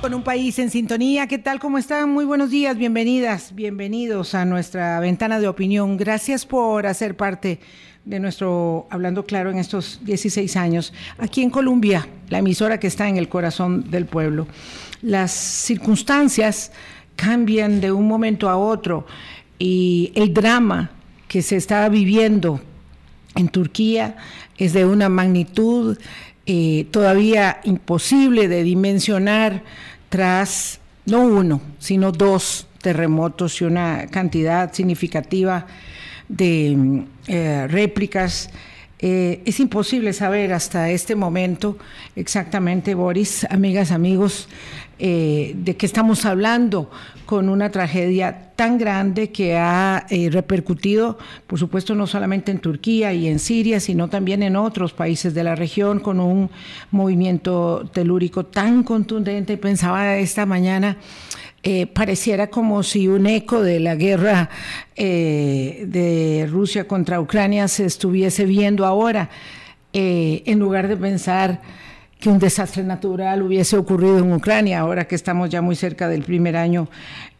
Con un país en sintonía, ¿qué tal? ¿Cómo están? Muy buenos días, bienvenidas, bienvenidos a nuestra ventana de opinión. Gracias por hacer parte de nuestro Hablando Claro en estos 16 años. Aquí en Colombia, la emisora que está en el corazón del pueblo. Las circunstancias cambian de un momento a otro y el drama que se está viviendo en Turquía es de una magnitud eh, todavía imposible de dimensionar tras no uno, sino dos terremotos y una cantidad significativa de eh, réplicas. Eh, es imposible saber hasta este momento exactamente, Boris, amigas, amigos, de qué estamos hablando con una tragedia tan grande que ha eh, repercutido, por supuesto, no solamente en Turquía y en Siria, sino también en otros países de la región, con un movimiento telúrico tan contundente. Pensaba esta mañana, eh, pareciera como si un eco de la guerra eh, de Rusia contra Ucrania se estuviese viendo ahora, en lugar de pensar que un desastre natural hubiese ocurrido en Ucrania, ahora que estamos ya muy cerca del primer año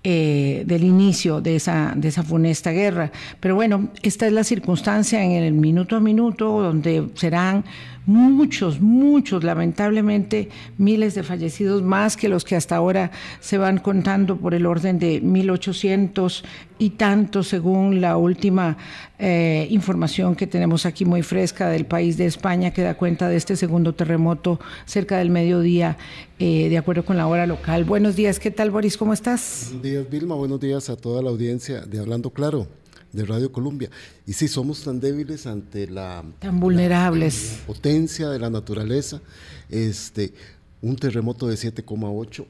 eh, del inicio de esa, de esa funesta guerra. Pero bueno, esta es la circunstancia en el minuto a minuto, donde serán muchos, muchos, lamentablemente, miles de fallecidos, más que los que hasta ahora se van contando por el orden de 1.800 y tanto, según la última eh, información que tenemos aquí muy fresca del país de España, que da cuenta de este segundo terremoto cerca del mediodía, eh, de acuerdo con la hora local. Buenos días, ¿qué tal, Boris? ¿Cómo estás? Buenos días, Vilma. Buenos días a toda la audiencia de Hablando Claro de Radio Colombia. Y sí, somos tan débiles ante la... Tan vulnerables. potencia de la naturaleza. Este, un terremoto de 7,8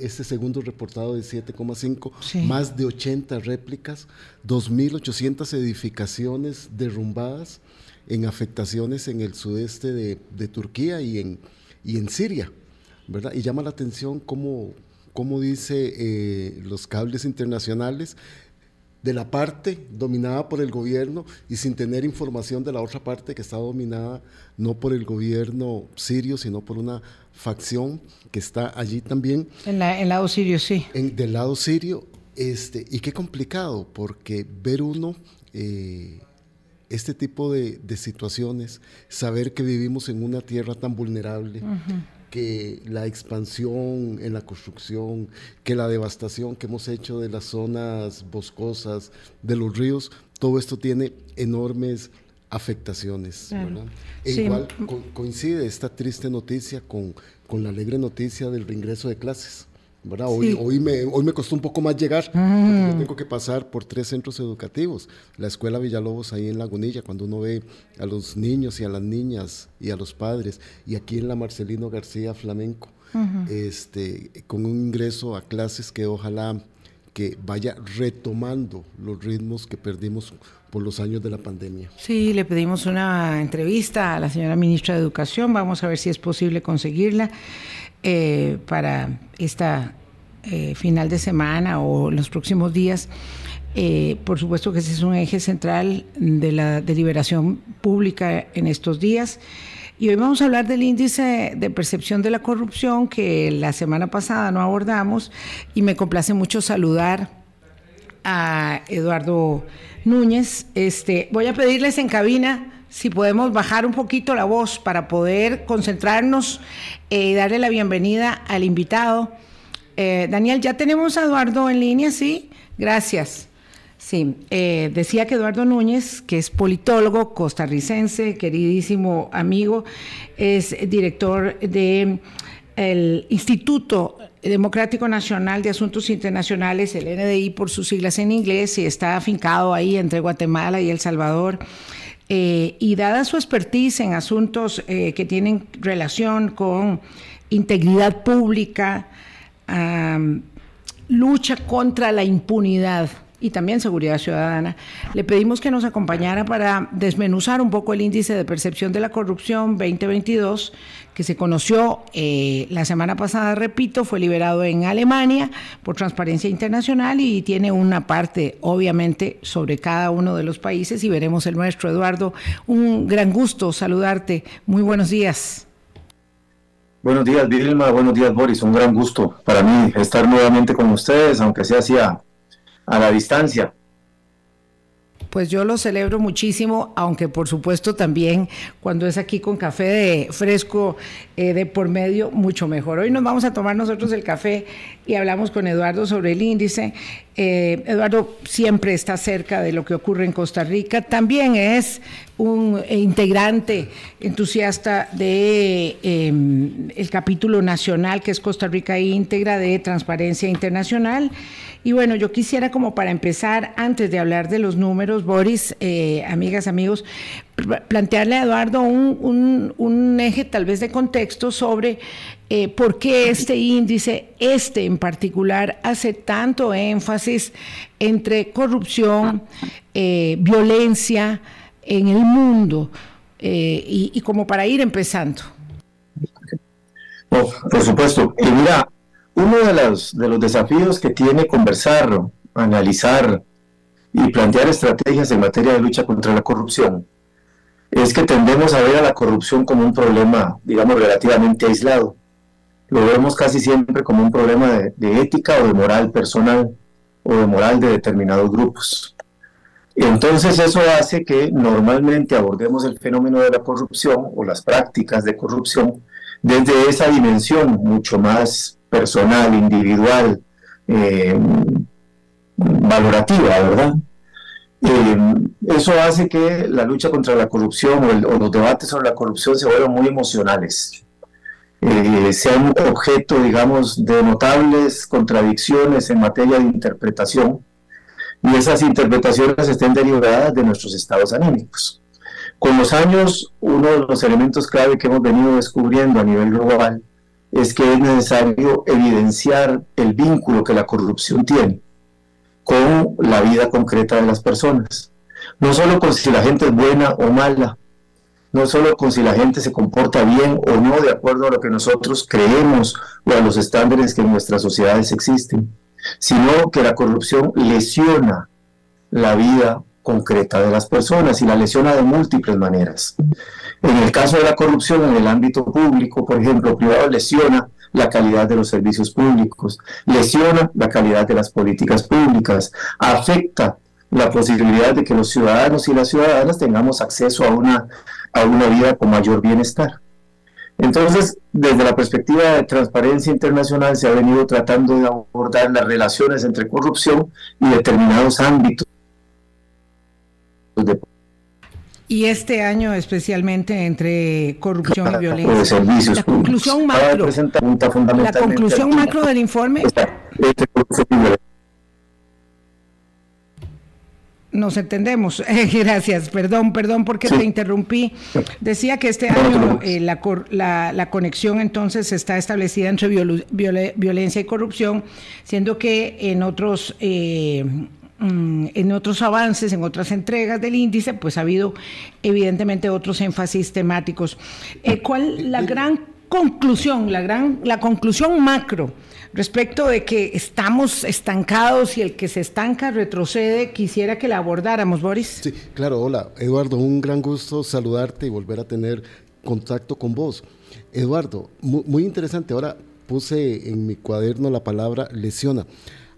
este segundo reportado de 7,5, más de 80 réplicas, 2.800 edificaciones derrumbadas en afectaciones en el sudeste de, Turquía y en, y en Siria, ¿verdad? Y llama la atención cómo, cómo dice eh, los cables internacionales de la parte dominada por el gobierno y sin tener información de la otra parte que está dominada no por el gobierno sirio, sino por una facción que está allí también. En el lado sirio, sí. En, del lado sirio, este, y qué complicado, porque ver uno eh, este tipo de, situaciones, saber que vivimos en una tierra tan vulnerable, que la expansión en la construcción, que la devastación que hemos hecho de las zonas boscosas, de los ríos, todo esto tiene enormes afectaciones. E igual coincide esta triste noticia con, con la alegre noticia del reingreso de clases. Hoy, hoy, me, hoy me costó un poco más llegar, porque tengo que pasar por tres centros educativos. La escuela Villalobos ahí en Lagunilla, cuando uno ve a los niños y a las niñas y a los padres, y aquí en la Marcelino García Flamenco, este, con un ingreso a clases que ojalá que vaya retomando los ritmos que perdimos por los años de la pandemia. Sí, le pedimos una entrevista a la señora ministra de Educación, vamos a ver si es posible conseguirla. Eh, para esta eh, final de semana o los próximos días. Eh, por supuesto que ese es un eje central de la deliberación pública en estos días. Y hoy vamos a hablar del índice de percepción de la corrupción que la semana pasada no abordamos y me complace mucho saludar a Eduardo Núñez. Este, voy a pedirles en cabina si podemos bajar un poquito la voz para poder concentrarnos eh, y darle la bienvenida al invitado. Eh, Daniel, ya tenemos a Eduardo en línea, ¿sí? Gracias. Sí, eh, decía que Eduardo Núñez, que es politólogo costarricense, queridísimo amigo, es director del Instituto Democrático Nacional de Asuntos Internacionales, el NDI por sus siglas en inglés, y está afincado ahí entre Guatemala y El Salvador. Eh, y dada su expertise en asuntos eh, que tienen relación con integridad pública, lucha contra la impunidad y también seguridad ciudadana, le pedimos que nos acompañara para desmenuzar un poco el índice de percepción de la corrupción 2022 que se conoció eh, la semana pasada, repito, fue liberado en Alemania por Transparencia Internacional y tiene una parte, obviamente, sobre cada uno de los países y veremos el nuestro. Eduardo, un gran gusto saludarte. Muy buenos días. Buenos días, Vilma. Buenos días, Boris. Un gran gusto para mí estar nuevamente con ustedes, aunque sea a, la distancia pues yo lo celebro muchísimo, aunque por supuesto también cuando es aquí con café de fresco eh, de por medio, mucho mejor. Hoy nos vamos a tomar nosotros el café y hablamos con Eduardo sobre el índice. Eh, Eduardo siempre está cerca de lo que ocurre en Costa Rica. También es un integrante entusiasta de em, el capítulo nacional que es Costa Rica íntegra de Transparencia Internacional. Y bueno, yo quisiera como para empezar, antes de hablar de los números, Boris, eh, amigas, amigos, plantearle a Eduardo un, eje tal vez de contexto sobre eh, por qué este índice, este en particular, hace tanto énfasis entre corrupción, eh, violencia en el mundo, y, como para ir empezando. por supuesto. Y mira, uno de los, de los desafíos que tiene conversar, analizar y plantear estrategias en materia de lucha contra la corrupción es que tendemos a ver a la corrupción como un problema, digamos, relativamente aislado. Lo vemos casi siempre como un problema de, ética o de moral personal o de moral de determinados grupos. Entonces eso hace que normalmente abordemos el fenómeno de la corrupción o las prácticas de corrupción desde esa dimensión mucho más personal, individual, eh, valorativa, ¿verdad? Eh, eso hace que la lucha contra la corrupción o, los debates sobre la corrupción se vuelvan muy emocionales, eh, sean objeto, digamos, de notables contradicciones en materia de interpretación y esas interpretaciones estén derivadas de nuestros estados anímicos. Con los años, uno de los elementos clave que hemos venido descubriendo a nivel global es que es necesario evidenciar el vínculo que la corrupción tiene con la vida concreta de las personas. No solo con si la gente es buena o mala, no solo con si la gente se comporta bien o no de acuerdo a lo que nosotros creemos o a los estándares que en nuestras sociedades existen, sino que la corrupción lesiona la vida concreta de las personas y la lesiona de múltiples maneras. En el caso de la corrupción en el ámbito público, por ejemplo, privado lesiona la calidad de los servicios públicos, lesiona la calidad de las políticas públicas, afecta la posibilidad de que los ciudadanos y las ciudadanas tengamos acceso a una, a una vida con mayor bienestar. Entonces, desde la perspectiva de transparencia internacional se ha venido tratando de abordar las relaciones entre corrupción y determinados ámbitos y este año especialmente entre corrupción y violencia. La conclusión macro, la conclusión macro del informe. Nos entendemos. Gracias. Perdón, perdón porque te interrumpí. Decía que este año eh, la, la, conexión entonces está establecida entre violencia y corrupción, siendo que en otros eh, Mm, en otros avances, en otras entregas del índice, pues ha habido evidentemente otros énfasis temáticos. Eh, ¿Cuál la gran conclusión, la gran, la conclusión macro respecto de que estamos estancados y el que se estanca retrocede? Quisiera que la abordáramos, Boris. Sí, claro. Hola, Eduardo, un gran gusto saludarte y volver a tener contacto con vos. Eduardo, muy, muy interesante. Ahora puse en mi cuaderno la palabra lesiona.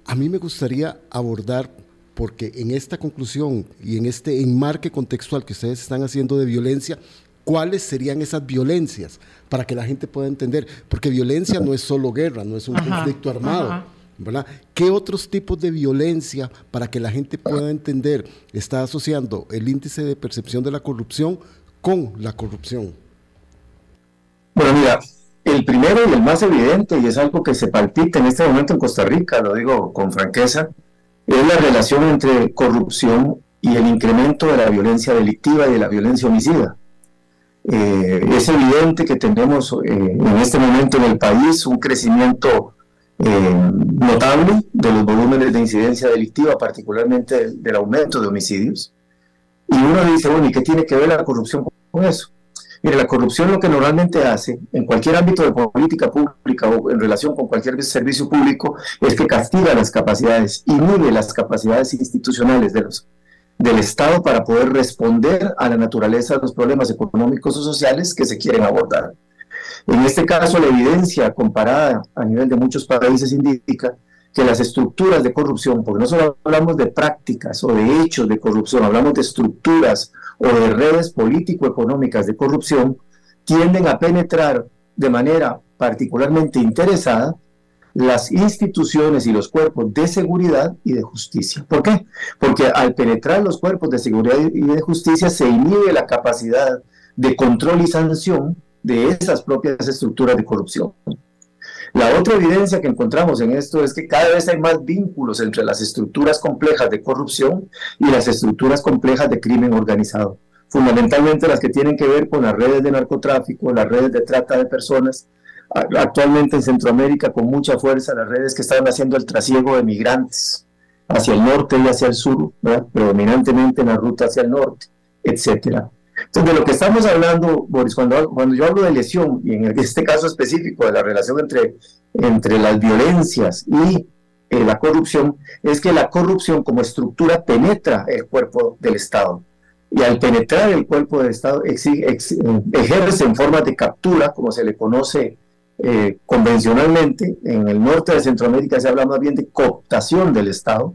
A mí me gustaría abordar porque en esta conclusión y en este enmarque contextual que ustedes están haciendo de violencia, ¿cuáles serían esas violencias? Para que la gente pueda entender, porque violencia no es solo guerra, no es un conflicto armado. ¿verdad? ¿Qué otros tipos de violencia, para que la gente pueda entender, está asociando el índice de percepción de la corrupción con la corrupción? Bueno, mira, el primero y el más evidente, y es algo que se palpita en este momento en Costa Rica, lo digo con franqueza, es la relación entre corrupción y el incremento de la violencia delictiva y de la violencia homicida. Eh, es evidente que tenemos eh, en este momento en el país un crecimiento eh, notable de los volúmenes de incidencia delictiva, particularmente del aumento de homicidios. Y uno dice, bueno, ¿y qué tiene que ver la corrupción con eso? Mire, la corrupción lo que normalmente hace en cualquier ámbito de política pública o en relación con cualquier servicio público es que castiga las capacidades, inhibe las capacidades institucionales de los, del Estado para poder responder a la naturaleza de los problemas económicos o sociales que se quieren abordar. En este caso, la evidencia comparada a nivel de muchos países indica que las estructuras de corrupción, porque no solo hablamos de prácticas o de hechos de corrupción, hablamos de estructuras o de redes político-económicas de corrupción, tienden a penetrar de manera particularmente interesada las instituciones y los cuerpos de seguridad y de justicia. ¿Por qué? Porque al penetrar los cuerpos de seguridad y de justicia se inhibe la capacidad de control y sanción de esas propias estructuras de corrupción. La otra evidencia que encontramos en esto es que cada vez hay más vínculos entre las estructuras complejas de corrupción y las estructuras complejas de crimen organizado, fundamentalmente las que tienen que ver con las redes de narcotráfico, las redes de trata de personas, actualmente en Centroamérica con mucha fuerza las redes que están haciendo el trasiego de migrantes hacia el norte y hacia el sur, predominantemente en la ruta hacia el norte, etcétera. Entonces, de lo que estamos hablando, Boris, cuando, yo hablo de lesión, y en este caso específico de la relación entre, entre las violencias y eh, la corrupción, es que la corrupción como estructura penetra el cuerpo del Estado. Y al penetrar el cuerpo del Estado, ejerce en forma de captura, como se le conoce eh, convencionalmente, en el norte de Centroamérica se habla más bien de cooptación del Estado,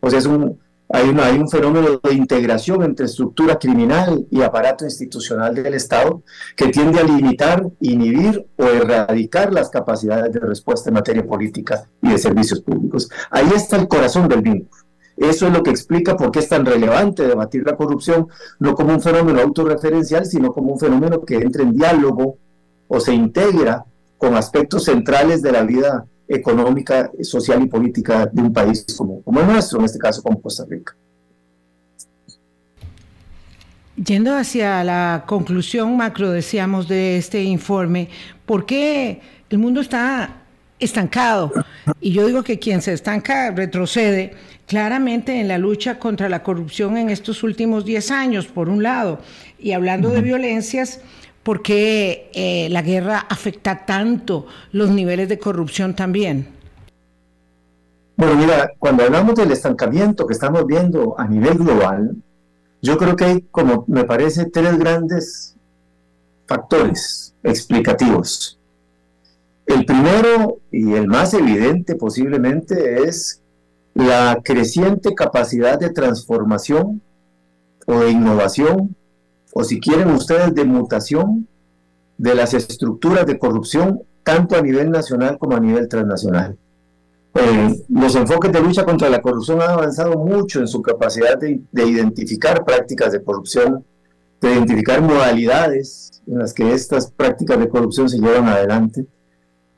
o sea, es un, hay, hay un fenómeno de integración entre estructura criminal y aparato institucional del Estado que tiende a limitar, inhibir o erradicar las capacidades de respuesta en materia política y de servicios públicos. Ahí está el corazón del vínculo. Eso es lo que explica por qué es tan relevante debatir la corrupción, no como un fenómeno autorreferencial, sino como un fenómeno que entra en diálogo o se integra con aspectos centrales de la vida económica, social y política de un país como, como el nuestro, en este caso como Costa Rica. Yendo hacia la conclusión macro, decíamos, de este informe, ¿por qué el mundo está estancado? Y yo digo que quien se estanca retrocede claramente en la lucha contra la corrupción en estos últimos 10 años, por un lado, y hablando de violencias, ¿Por qué eh, la guerra afecta tanto los niveles de corrupción también? Bueno, mira, cuando hablamos del estancamiento que estamos viendo a nivel global, yo creo que hay, como me parece, tres grandes factores explicativos. El primero y el más evidente posiblemente es la creciente capacidad de transformación o de innovación o si quieren ustedes, de mutación de las estructuras de corrupción, tanto a nivel nacional como a nivel transnacional. Eh, los enfoques de lucha contra la corrupción han avanzado mucho en su capacidad de, identificar prácticas de corrupción, de identificar modalidades en las que estas prácticas de corrupción se llevan adelante.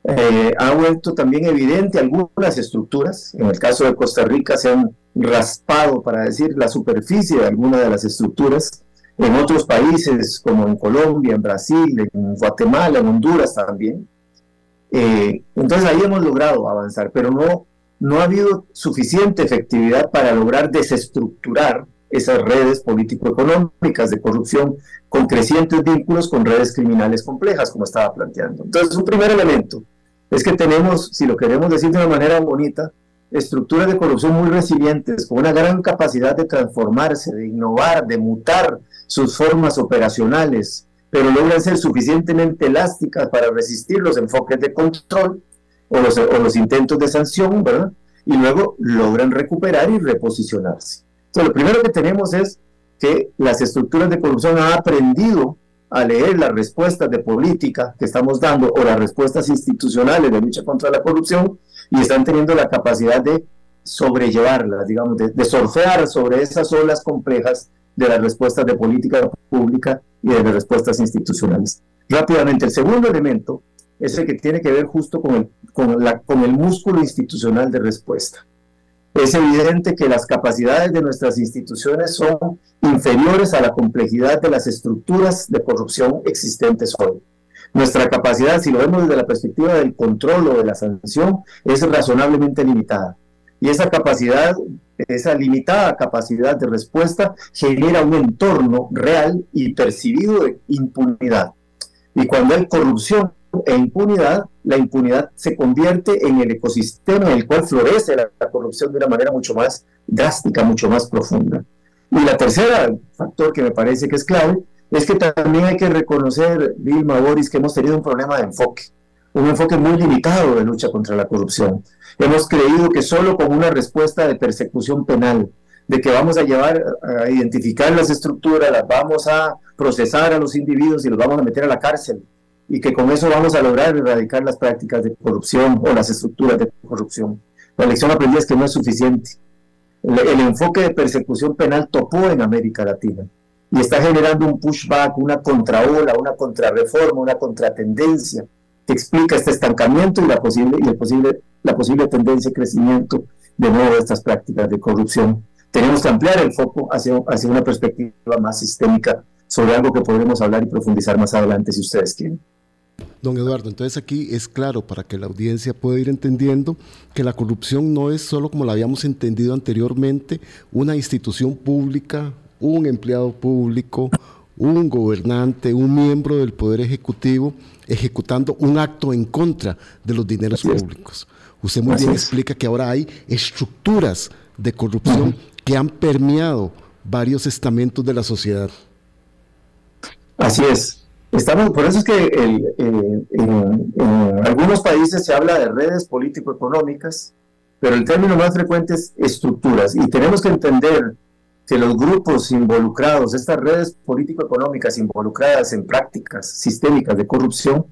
Eh, ha vuelto también evidente algunas estructuras, en el caso de Costa Rica se han raspado, para decir, la superficie de algunas de las estructuras, en otros países como en Colombia, en Brasil, en Guatemala, en Honduras también. Eh, entonces ahí hemos logrado avanzar, pero no, no ha habido suficiente efectividad para lograr desestructurar esas redes político-económicas de corrupción con crecientes vínculos con redes criminales complejas, como estaba planteando. Entonces, un primer elemento es que tenemos, si lo queremos decir de una manera bonita, estructuras de corrupción muy resilientes, con una gran capacidad de transformarse, de innovar, de mutar sus formas operacionales, pero logran ser suficientemente elásticas para resistir los enfoques de control o los, intentos de sanción, ¿verdad? Y luego logran recuperar y reposicionarse. Entonces, lo primero que tenemos es que las estructuras de corrupción han aprendido a leer las respuestas de política que estamos dando o las respuestas institucionales de lucha contra la corrupción y están teniendo la capacidad de sobrellevarlas, digamos, de, de sobre esas olas complejas de las respuestas de política pública y de las respuestas institucionales. Rápidamente, el segundo elemento es el que tiene que ver justo con el, con, la, con el músculo institucional de respuesta. Es evidente que las capacidades de nuestras instituciones son inferiores a la complejidad de las estructuras de corrupción existentes hoy. Nuestra capacidad, si lo vemos desde la perspectiva del control o de la sanción, es razonablemente limitada. Y esa capacidad, esa limitada capacidad de respuesta genera un entorno real y percibido de impunidad. Y cuando hay corrupción e impunidad, la impunidad se convierte en el ecosistema en el cual florece la, corrupción de una manera mucho más drástica, mucho más profunda. Y la tercera factor que me parece que es clave es que también hay que reconocer, Vilma Boris, que hemos tenido un problema de enfoque, un enfoque muy limitado de lucha contra la corrupción. Hemos creído que solo con una respuesta de persecución penal, de que vamos a llevar a identificar las estructuras, las vamos a procesar a los individuos y los vamos a meter a la cárcel, y que con eso vamos a lograr erradicar las prácticas de corrupción o las estructuras de corrupción. La lección aprendida es que no es suficiente. El, enfoque de persecución penal topó en América Latina y está generando un pushback, una contraola, una contrarreforma, una contratendencia que explica este estancamiento y la posible, y el posible, la posible tendencia de crecimiento de nuevo de estas prácticas de corrupción. Tenemos que ampliar el foco hacia, hacia una perspectiva más sistémica sobre algo que podremos hablar y profundizar más adelante si ustedes quieren. Don Eduardo, entonces aquí es claro para que la audiencia pueda ir entendiendo que la corrupción no es solo como la habíamos entendido anteriormente, una institución pública un empleado público, un gobernante, un miembro del Poder Ejecutivo ejecutando un acto en contra de los dineros públicos. Usted muy bien explica que ahora hay estructuras de corrupción que han permeado varios estamentos de la sociedad. Así es. Estamos, por eso es que en, en, algunos países se habla de redes político-económicas, pero el término más frecuente es estructuras. Y tenemos que entender que los grupos involucrados, estas redes político-económicas involucradas en prácticas sistémicas de corrupción,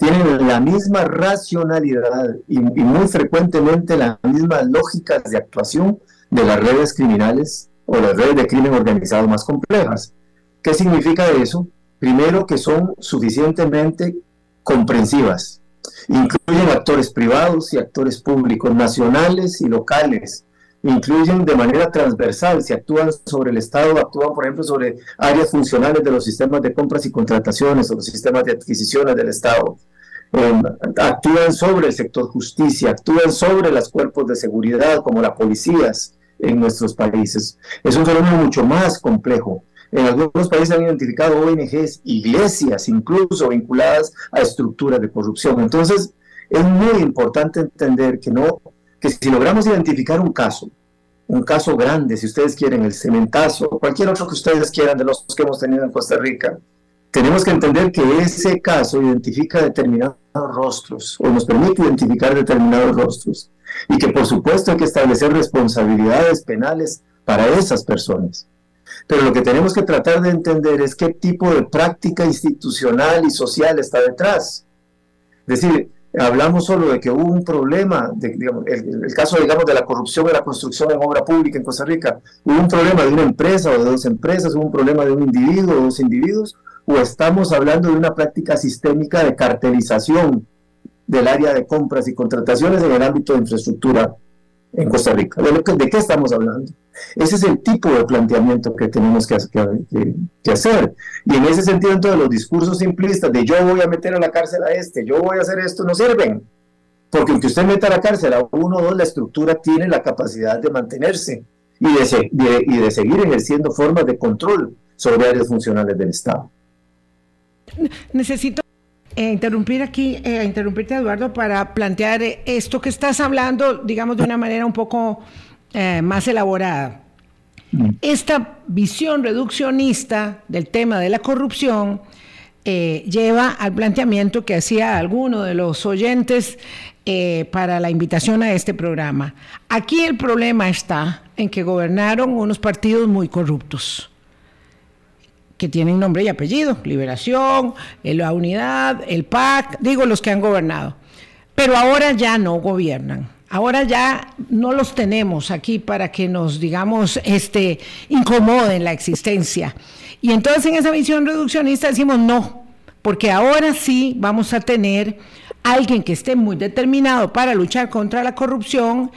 tienen la misma racionalidad y, muy frecuentemente las mismas lógicas de actuación de las redes criminales o las redes de crimen organizado más complejas. ¿Qué significa eso? Primero, que son suficientemente comprensivas. Incluyen actores privados y actores públicos, nacionales y locales, incluyen de manera transversal, si actúan sobre el Estado, actúan, por ejemplo, sobre áreas funcionales de los sistemas de compras y contrataciones o los sistemas de adquisiciones del Estado. Em, actúan sobre el sector justicia, actúan sobre los cuerpos de seguridad como las policías en nuestros países. Es un fenómeno mucho más complejo. En algunos países han identificado ONGs, iglesias incluso vinculadas a estructuras de corrupción. Entonces, es muy importante entender que no que si logramos identificar un caso, un caso grande, si ustedes quieren, el cementazo, cualquier otro que ustedes quieran de los que hemos tenido en Costa Rica, tenemos que entender que ese caso identifica determinados rostros o nos permite identificar determinados rostros y que por supuesto hay que establecer responsabilidades penales para esas personas. Pero lo que tenemos que tratar de entender es qué tipo de práctica institucional y social está detrás. Es decir, hablamos solo de que hubo un problema, de, el, caso digamos de la corrupción de la construcción en obra pública en Costa Rica, hubo un problema de una empresa o de dos empresas, hubo un problema de un individuo o dos individuos, o estamos hablando de una práctica sistémica de cartelización del área de compras y contrataciones en el ámbito de infraestructura en Costa Rica. ¿De, qué estamos hablando? Ese es el tipo de planteamiento que tenemos que, que, hacer. Y en ese sentido, entonces, los discursos simplistas de yo voy a meter a la cárcel a este, yo voy a hacer esto, no sirven. Porque aunque usted meta a la cárcel a uno o dos, la estructura tiene la capacidad de mantenerse y de, y de seguir ejerciendo formas de control sobre áreas funcionales del Estado. Necesito eh, interrumpir aquí, eh, interrumpirte Eduardo, para plantear eh, esto que estás hablando, digamos, de una manera un poco eh, más elaborada. Mm. Esta visión reduccionista del tema de la corrupción lleva al planteamiento que hacía alguno de los oyentes para la invitación a este programa. Aquí el problema está en que gobernaron unos partidos muy corruptos que tienen nombre y apellido, Liberación, eh, la Unidad, el PAC, digo los que han gobernado. Pero ahora ya no gobiernan. Ahora ya no los tenemos aquí para que nos, digamos, este, incomoden la existencia. Y entonces en esa visión reduccionista decimos no, porque ahora sí vamos a tener alguien que esté muy determinado para luchar contra la corrupción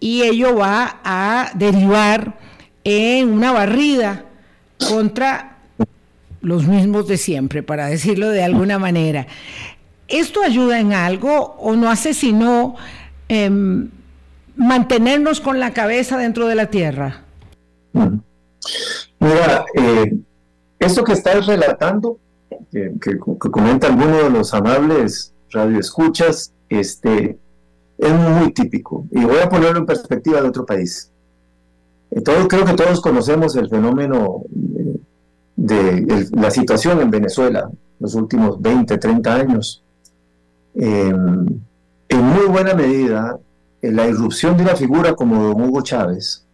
y ello va a derivar en una barrida contra los mismos de siempre, para decirlo de alguna manera. ¿Esto ayuda en algo o no hace sino em, mantenernos con la cabeza dentro de la tierra? Mira, eh, esto que estás relatando, que, comenta alguno de los amables radioescuchas, este, es muy típico. Y voy a ponerlo en perspectiva de otro país. Eh, creo que todos conocemos el fenómeno de la situación en Venezuela los últimos 20, 30 años. Em, en muy buena medida, la irrupción de una figura como don Hugo Chávez,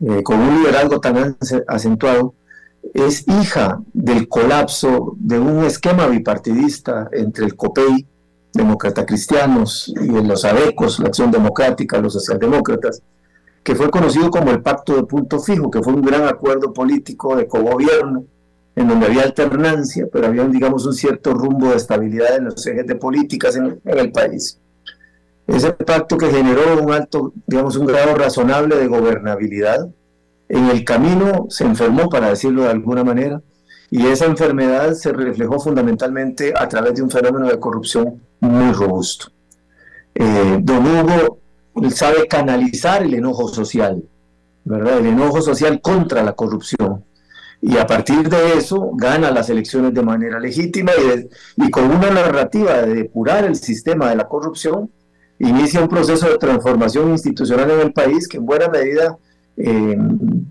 eh, con un liderazgo tan acentuado, es hija del colapso de un esquema bipartidista entre el COPEI, demócrata cristianos, y los ADECOS, la Acción Democrática, los socialdemócratas, que fue conocido como el Pacto de Punto Fijo, que fue un gran acuerdo político de cogobierno, en donde había alternancia, pero había, digamos, un cierto rumbo de estabilidad en los ejes de políticas en, el país. Ese pacto que generó un alto, digamos, un grado razonable de gobernabilidad, en el camino se enfermó, para decirlo de alguna manera, y esa enfermedad se reflejó fundamentalmente a través de un fenómeno de corrupción muy robusto. Eh, don Hugo sabe canalizar el enojo social, ¿verdad? El enojo social contra la corrupción. Y a partir de eso gana las elecciones de manera legítima y, con una narrativa de depurar el sistema de la corrupción, inicia un proceso de transformación institucional en el país que en buena medida eh,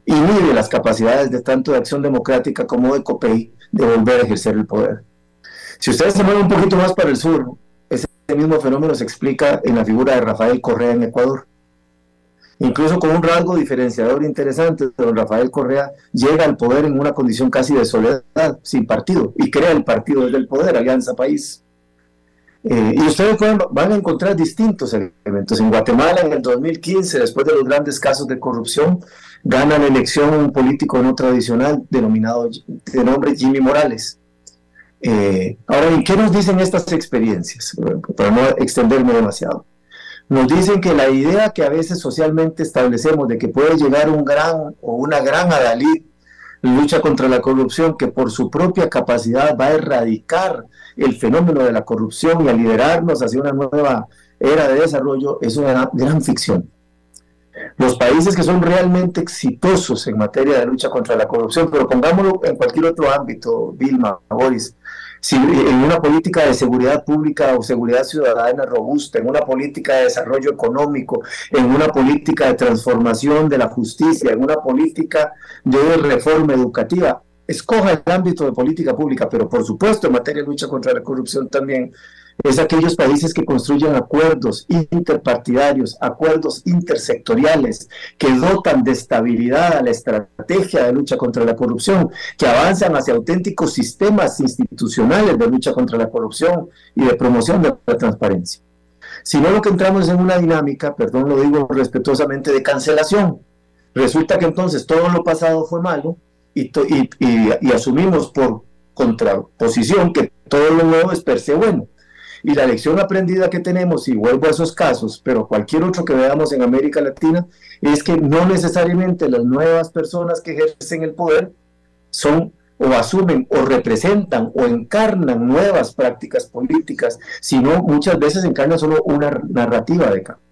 inhibe las capacidades de tanto de acción democrática como de COPEI de volver a ejercer el poder. Si ustedes se mueven un poquito más para el sur, mismo fenómeno se explica en la figura de Rafael Correa en Ecuador. Incluso con un rasgo diferenciador interesante, don Rafael Correa llega al poder en una condición casi de soledad, sin partido, y crea el partido desde el poder, Alianza País. Eh, y ustedes van a encontrar distintos elementos. En Guatemala, en el 2015, después de los grandes casos de corrupción, gana la elección un político no tradicional denominado de nombre Jimmy Morales. Eh, ahora, ¿y qué nos dicen estas experiencias? Para no extenderme demasiado. Nos dicen que la idea que a veces socialmente establecemos de que puede llegar un gran o una gran adalid lucha contra la corrupción que por su propia capacidad va a erradicar el fenómeno de la corrupción y a liderarnos hacia una nueva era de desarrollo es una gran ficción. Los países que son realmente exitosos en materia de lucha contra la corrupción, pero pongámoslo en cualquier otro ámbito, Vilma, Boris, si en una política de seguridad pública o seguridad ciudadana robusta, en una política de desarrollo económico, en una política de transformación de la justicia, en una política de reforma educativa, escoja el ámbito de política pública, pero por supuesto en materia de lucha contra la corrupción también, es aquellos países que construyen acuerdos interpartidarios, acuerdos intersectoriales, que dotan de estabilidad a la estrategia de lucha contra la corrupción, que avanzan hacia auténticos sistemas institucionales de lucha contra la corrupción y de promoción de la transparencia. Si no, lo que entramos en una dinámica, perdón, lo digo respetuosamente, de cancelación. Resulta que entonces todo lo pasado fue malo y, y asumimos por contraposición que todo lo nuevo es per se bueno. Y la lección aprendida que tenemos, y vuelvo a esos casos, pero cualquier otro que veamos en América Latina, es que no necesariamente las nuevas personas que ejercen el poder son o asumen o representan o encarnan nuevas prácticas políticas, sino muchas veces encarnan solo una narrativa de cambio.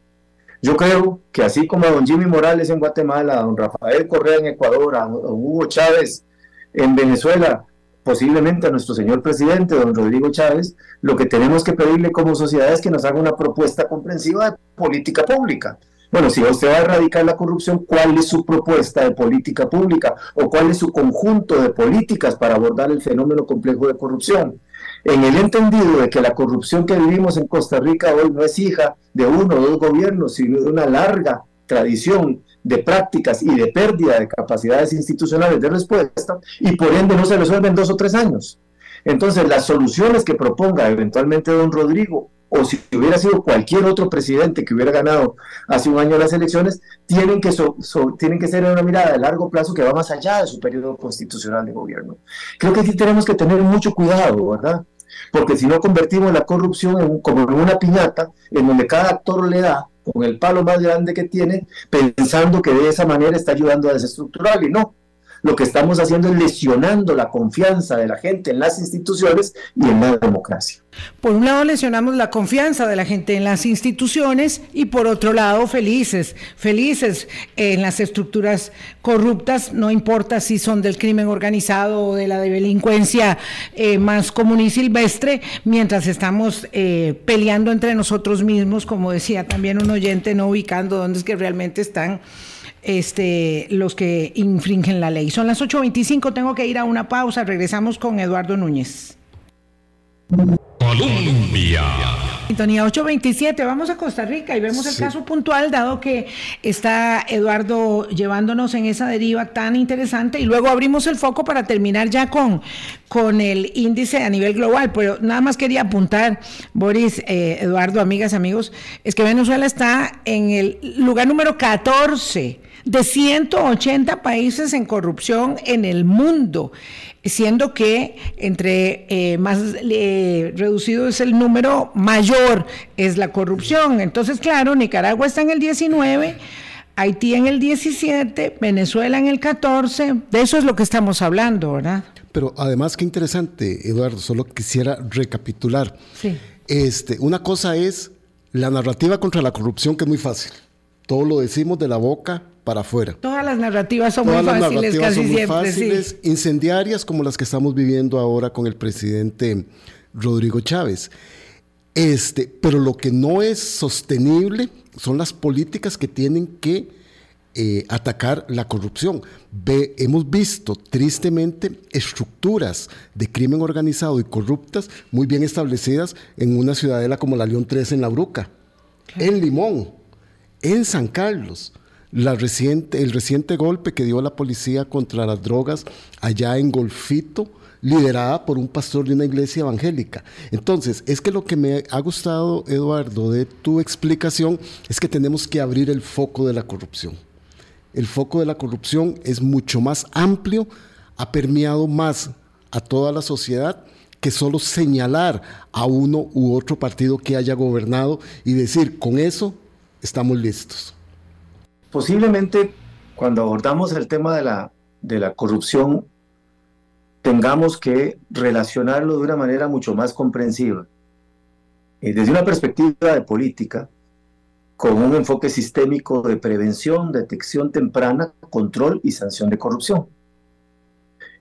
Yo creo que así como a don Jimmy Morales en Guatemala, a don Rafael Correa en Ecuador, a Hugo Chávez en Venezuela, posiblemente a nuestro señor presidente, don Rodrigo Chávez, lo que tenemos que pedirle como sociedad es que nos haga una propuesta comprensiva de política pública. Bueno, si usted va a erradicar la corrupción, ¿cuál es su propuesta de política pública o cuál es su conjunto de políticas para abordar el fenómeno complejo de corrupción? En el entendido de que la corrupción que vivimos en Costa Rica hoy no es hija de uno o dos gobiernos, sino de una larga tradición de prácticas y de pérdida de capacidades institucionales de respuesta y por ende no se resuelven en dos o tres años. Entonces, las soluciones que proponga eventualmente don Rodrigo o si hubiera sido cualquier otro presidente que hubiera ganado hace un año las elecciones, tienen que, tienen que ser una mirada de largo plazo que va más allá de su periodo constitucional de gobierno. Creo que aquí tenemos que tener mucho cuidado, ¿verdad? Porque si no convertimos la corrupción en, como en una piñata en donde cada actor le da con el palo más grande que tiene, pensando que de esa manera está ayudando a desestructurar y no. Lo que estamos haciendo es lesionando la confianza de la gente en las instituciones y en la democracia. Por un lado lesionamos la confianza de la gente en las instituciones y por otro lado felices, felices en las estructuras corruptas, no importa si son del crimen organizado o de la delincuencia eh, más común y silvestre, mientras estamos eh, peleando entre nosotros mismos, como decía también un oyente, no ubicando dónde es que realmente están este, los que infringen la ley. Son las 8.25, tengo que ir a una pausa, regresamos con Eduardo Núñez. Colombia. Sintonía 827, vamos a Costa Rica y vemos el caso puntual, dado que está Eduardo llevándonos en esa deriva tan interesante y luego abrimos el foco para terminar ya con, con el índice a nivel global. Pero nada más quería apuntar, Boris, eh, Eduardo, amigas, amigos, es que Venezuela está en el lugar número 14 de 180 países en corrupción en el mundo siendo que entre eh, más eh, reducido es el número, mayor es la corrupción. Entonces, claro, Nicaragua está en el 19, Haití en el 17, Venezuela en el 14, de eso es lo que estamos hablando, ¿verdad? Pero además, qué interesante, Eduardo, solo quisiera recapitular. Sí. Este, una cosa es la narrativa contra la corrupción, que es muy fácil. Todo lo decimos de la boca para afuera. Todas las narrativas son muy fáciles, casi son muy fáciles, incendiarias como las que estamos viviendo ahora con el presidente Rodrigo Chávez. Este, pero lo que no es sostenible son las políticas que tienen que eh, atacar la corrupción. Ve, hemos visto tristemente estructuras de crimen organizado y corruptas muy bien establecidas en una ciudadela como la León 3 en La Bruca, en Limón, en San Carlos la reciente, el reciente golpe que dio la policía contra las drogas allá en Golfito, liderada por un pastor de una iglesia evangélica. Entonces, es que lo que me ha gustado, Eduardo, de tu explicación, es que tenemos que abrir el foco de la corrupción. El foco de la corrupción es mucho más amplio, ha permeado más a toda la sociedad que solo señalar a uno u otro partido que haya gobernado y decir, con eso estamos listos. Posiblemente cuando abordamos el tema de la, de la corrupción, tengamos que relacionarlo de una manera mucho más comprensiva. Y desde una perspectiva de política, con un enfoque sistémico de prevención, detección temprana, control y sanción de corrupción.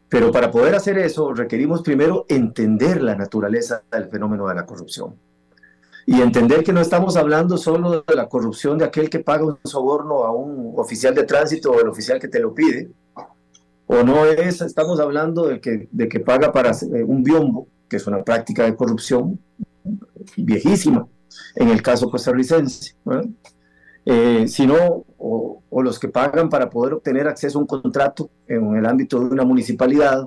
Pero para poder hacer eso requerimos primero entender la naturaleza del fenómeno de la corrupción y entender que no estamos hablando solo de la corrupción de aquel que paga un soborno a un oficial de tránsito o el oficial que te lo pide, o no es, estamos hablando de que, de que paga para eh, un biombo, que es una práctica de corrupción viejísima, en el caso costarricense, eh, sino o, los que pagan para poder obtener acceso a un contrato en el ámbito de una municipalidad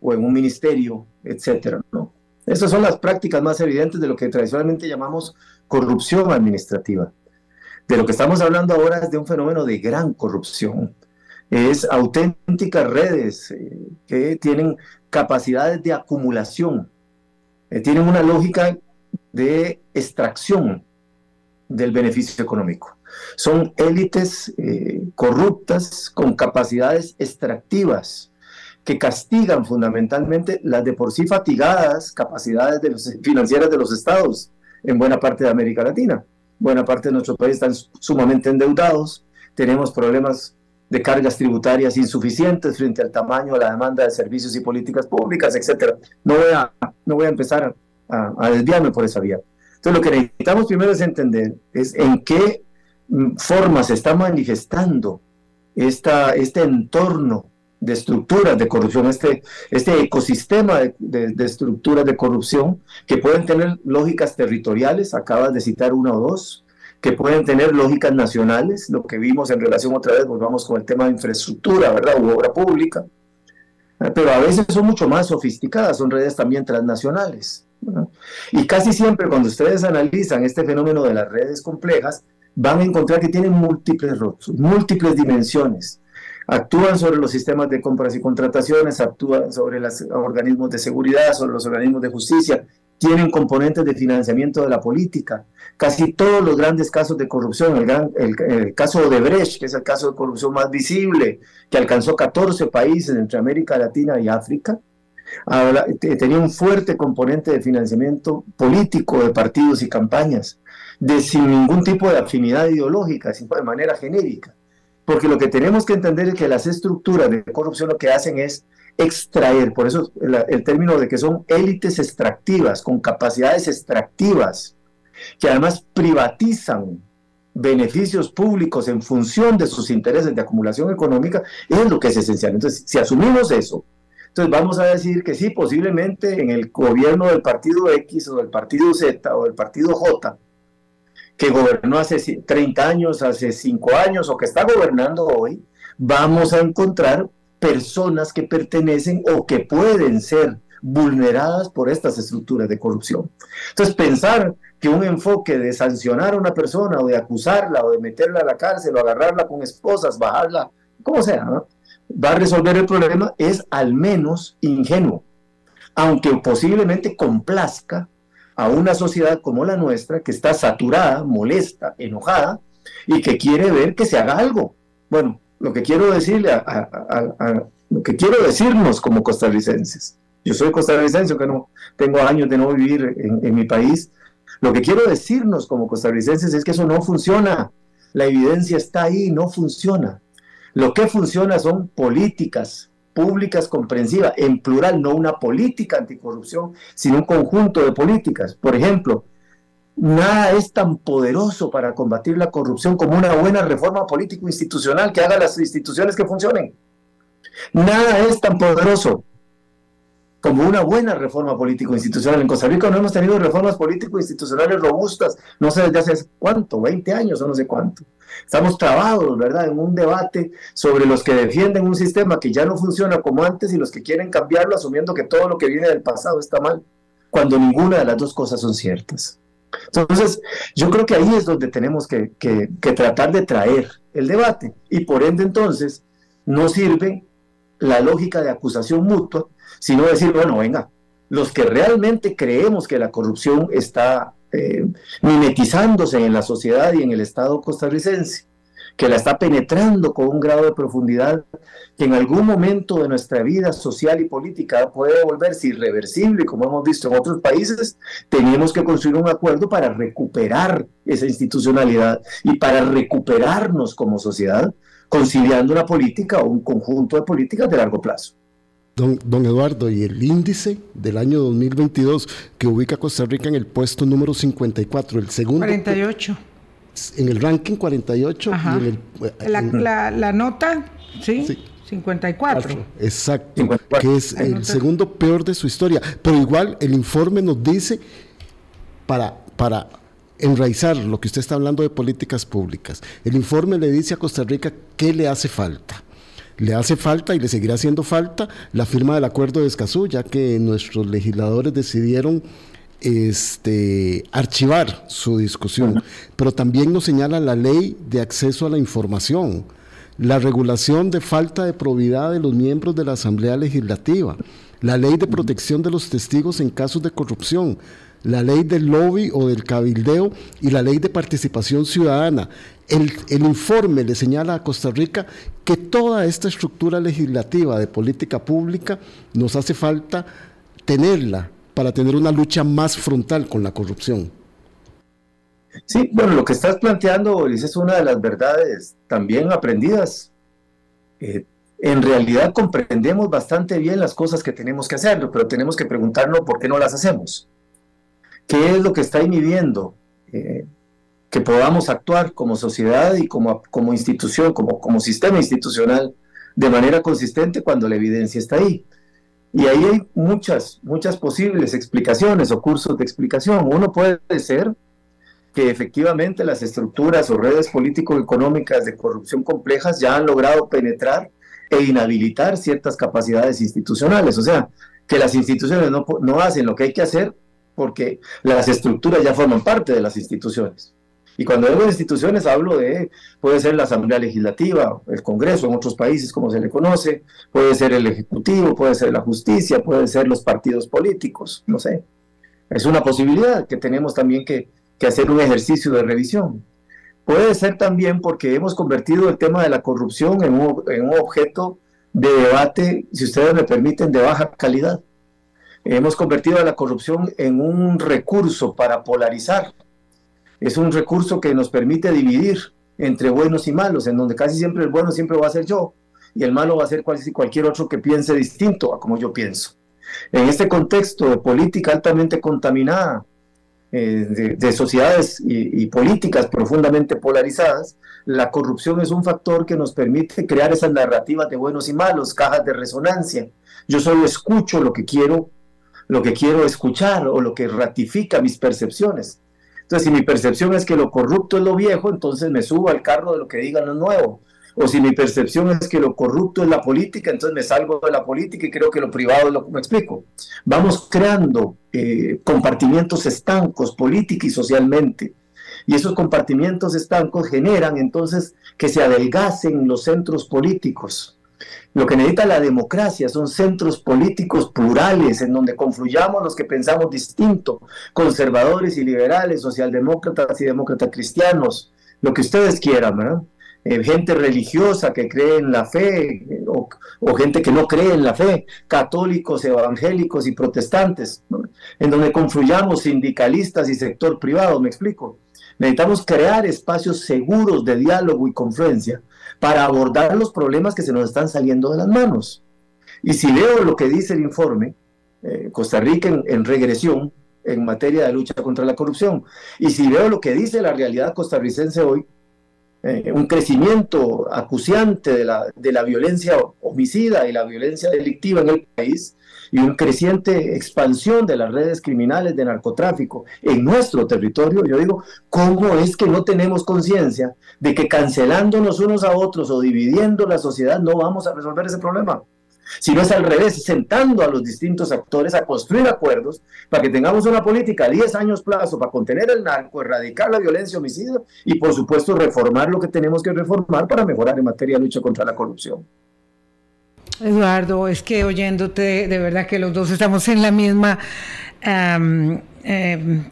o en un ministerio, etcétera, ¿no? Esas son las prácticas más evidentes de lo que tradicionalmente llamamos corrupción administrativa. De lo que estamos hablando ahora es de un fenómeno de gran corrupción. Es auténticas redes eh, que tienen capacidades de acumulación, eh, tienen una lógica de extracción del beneficio económico. Son élites eh, corruptas con capacidades extractivas que castigan fundamentalmente las de por sí fatigadas capacidades de financieras de los estados en buena parte de América Latina. Buena parte de nuestro país están sumamente endeudados, tenemos problemas de cargas tributarias insuficientes frente al tamaño, a la demanda de servicios y políticas públicas, etc. No voy a, no voy a empezar a, a desviarme por esa vía. Entonces lo que necesitamos primero es entender es en qué mm, forma se está manifestando esta, este entorno de estructuras de corrupción, este, este ecosistema de, estructuras de corrupción que pueden tener lógicas territoriales, acabas de citar una o dos, que pueden tener lógicas nacionales, lo que vimos en relación otra vez, volvamos con el tema de infraestructura, ¿verdad? U obra pública, pero a veces son mucho más sofisticadas, son redes también transnacionales. Y casi siempre cuando ustedes analizan este fenómeno de las redes complejas, van a encontrar que tienen múltiples rostros, múltiples dimensiones actúan sobre los sistemas de compras y contrataciones, actúan sobre los organismos de seguridad, sobre los organismos de justicia, tienen componentes de financiamiento de la política. Casi todos los grandes casos de corrupción, el, caso de Brecht, que es el caso de corrupción más visible, que alcanzó 14 países entre América Latina y África, tenía un fuerte componente de financiamiento político de partidos y campañas, de sin ningún tipo de afinidad ideológica, de manera genérica. Porque lo que tenemos que entender es que las estructuras de corrupción lo que hacen es extraer, por eso el, término de que son élites extractivas, con capacidades extractivas, que además privatizan beneficios públicos en función de sus intereses de acumulación económica es lo que es esencial. Entonces, si asumimos eso, entonces vamos a decir que sí, posiblemente en el gobierno del partido X o del partido Z o del partido J, que gobernó hace 30 años, hace 5 años o que está gobernando hoy, vamos a encontrar personas que pertenecen o que pueden ser vulneradas por estas estructuras de corrupción. Entonces, pensar que un enfoque de sancionar a una persona o de acusarla o de meterla a la cárcel o agarrarla con esposas, bajarla, como sea, va a resolver el problema es al menos ingenuo, aunque posiblemente complazca a una sociedad como la nuestra que está saturada, molesta, enojada y que quiere ver que se haga algo. Bueno, lo que quiero decirle a, lo que quiero decirnos como costarricenses. Yo soy costarricense, que no tengo años de no vivir en mi país, lo que quiero decirnos como costarricenses es que eso no funciona. La evidencia está ahí, no funciona. Lo que funciona son políticas públicas comprensivas, en plural, no una política anticorrupción, sino un conjunto de políticas. Por ejemplo, nada es tan poderoso para combatir la corrupción como una buena reforma político-institucional que haga las instituciones que funcionen. Nada es tan poderoso como una buena reforma político-institucional. En Costa Rica no hemos tenido reformas político-institucionales robustas, no sé desde hace cuánto, 20 años o no sé cuánto. Estamos trabados, ¿verdad?, en un debate sobre los que defienden un sistema que ya no funciona como antes y los que quieren cambiarlo asumiendo que todo lo que viene del pasado está mal, cuando ninguna de las dos cosas son ciertas. Entonces, yo creo que ahí es donde tenemos que, que tratar de traer el debate y por ende entonces no sirve la lógica de acusación mutua, sino decir, bueno, venga, los que realmente creemos que la corrupción está eh, mimetizándose en la sociedad y en el Estado costarricense, que la está penetrando con un grado de profundidad que en algún momento de nuestra vida social y política puede volverse irreversible, como hemos visto en otros países, tenemos que construir un acuerdo para recuperar esa institucionalidad y para recuperarnos como sociedad, conciliando una política o un conjunto de políticas de largo plazo. Don, Eduardo, y el índice del año 2022 que ubica a Costa Rica en el puesto número 54, el segundo. 48. En el ranking 48. Y en el, la, la, nota, sí. 54. Exacto, que es el segundo peor de su historia. Pero igual el informe nos dice, para, para enraizar lo que usted está hablando de políticas públicas, el informe le dice a Costa Rica qué le hace falta le hace falta y le seguirá haciendo falta la firma del acuerdo de Escazú, ya que nuestros legisladores decidieron este, archivar su discusión. Pero también nos señala la ley de acceso a la información, la regulación de falta de probidad de los miembros de la Asamblea Legislativa, la ley de protección de los testigos en casos de corrupción, la ley del lobby o del cabildeo y la ley de participación ciudadana. El, informe le señala a Costa Rica que toda esta estructura legislativa de política pública nos hace falta tenerla para tener una lucha más frontal con la corrupción. Sí, bueno, lo que estás planteando, es una de las verdades también aprendidas. Eh, en realidad comprendemos bastante bien las cosas que tenemos que hacer, pero tenemos que preguntarnos por qué no las hacemos. ¿Qué es lo que está inhibiendo eh, que podamos actuar como sociedad y como, como institución, como, como sistema institucional de manera consistente cuando la evidencia está ahí? Y ahí hay muchas, muchas posibles explicaciones o cursos de explicación. Uno puede ser que efectivamente las estructuras o redes político-económicas de corrupción complejas ya han logrado penetrar e inhabilitar ciertas capacidades institucionales. O sea, que las instituciones no, no hacen lo que hay que hacer porque las estructuras ya forman parte de las instituciones. Y cuando hablo de instituciones hablo de, puede ser la Asamblea Legislativa, el Congreso en otros países como se le conoce, puede ser el Ejecutivo, puede ser la justicia, puede ser los partidos políticos, no sé. Es una posibilidad que tenemos también que, hacer un ejercicio de revisión. Puede ser también porque hemos convertido el tema de la corrupción en en un objeto de debate, si ustedes me permiten, de baja calidad. Hemos convertido a la corrupción en un recurso para polarizar. Es un recurso que nos permite dividir entre buenos y malos, en donde casi siempre el bueno siempre va a ser yo y el malo va a ser cualquier otro que piense distinto a como yo pienso. En este contexto de política altamente contaminada, eh, de, sociedades y, políticas profundamente polarizadas, la corrupción es un factor que nos permite crear esas narrativas de buenos y malos, cajas de resonancia. Yo solo escucho lo que quiero, lo que quiero escuchar o lo que ratifica mis percepciones. Entonces, si mi percepción es que lo corrupto es lo viejo, entonces me subo al carro de lo que digan lo nuevo. O si mi percepción es que lo corrupto es la política, entonces me salgo de la política y creo que lo privado es lo que me explico. Vamos creando eh, compartimientos estancos política y socialmente. Y esos compartimientos estancos generan entonces que se adelgacen los centros políticos. Lo que necesita la democracia son centros políticos plurales en donde confluyamos los que pensamos distinto, conservadores y liberales, socialdemócratas y demócratas cristianos, lo que ustedes quieran, ¿verdad? Eh, gente religiosa que cree en la fe o, gente que no cree en la fe, católicos, evangélicos y protestantes, en donde confluyamos sindicalistas y sector privado, me explico. Necesitamos crear espacios seguros de diálogo y confluencia para abordar los problemas que se nos están saliendo de las manos. Y si leo lo que dice el informe, eh, Costa Rica en, regresión en materia de lucha contra la corrupción, y si veo lo que dice la realidad costarricense hoy, eh, un crecimiento acuciante de la, de la violencia homicida y la violencia delictiva en el país y una creciente expansión de las redes criminales de narcotráfico en nuestro territorio, yo digo, ¿cómo es que no tenemos conciencia de que cancelándonos unos a otros o dividiendo la sociedad no vamos a resolver ese problema? Si no es al revés, sentando a los distintos actores a construir acuerdos para que tengamos una política a 10 años plazo para contener el narco, erradicar la violencia homicida y por supuesto reformar lo que tenemos que reformar para mejorar en materia de lucha contra la corrupción. Eduardo, es que oyéndote, de verdad que los dos estamos en la misma em,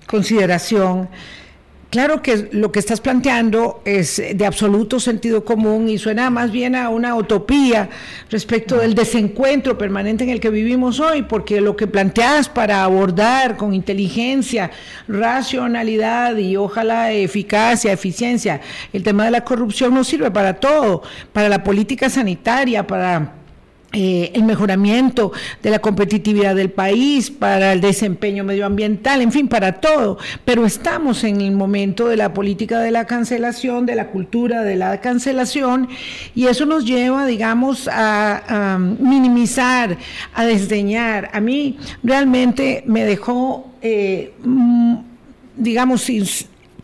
consideración. Claro que lo que estás planteando es de absoluto sentido común y suena más bien a una utopía respecto del desencuentro permanente en el que vivimos hoy, porque lo que planteas para abordar con inteligencia, racionalidad y ojalá eficacia, eficiencia, el tema de la corrupción no sirve para todo, para la política sanitaria, para eh, el mejoramiento de la competitividad del país, para el desempeño medioambiental, en fin, para todo. Pero estamos en el momento de la política de la cancelación, de la cultura de la cancelación, y eso nos lleva, digamos, a, minimizar, a desdeñar. A mí realmente me dejó, eh, mm, digamos,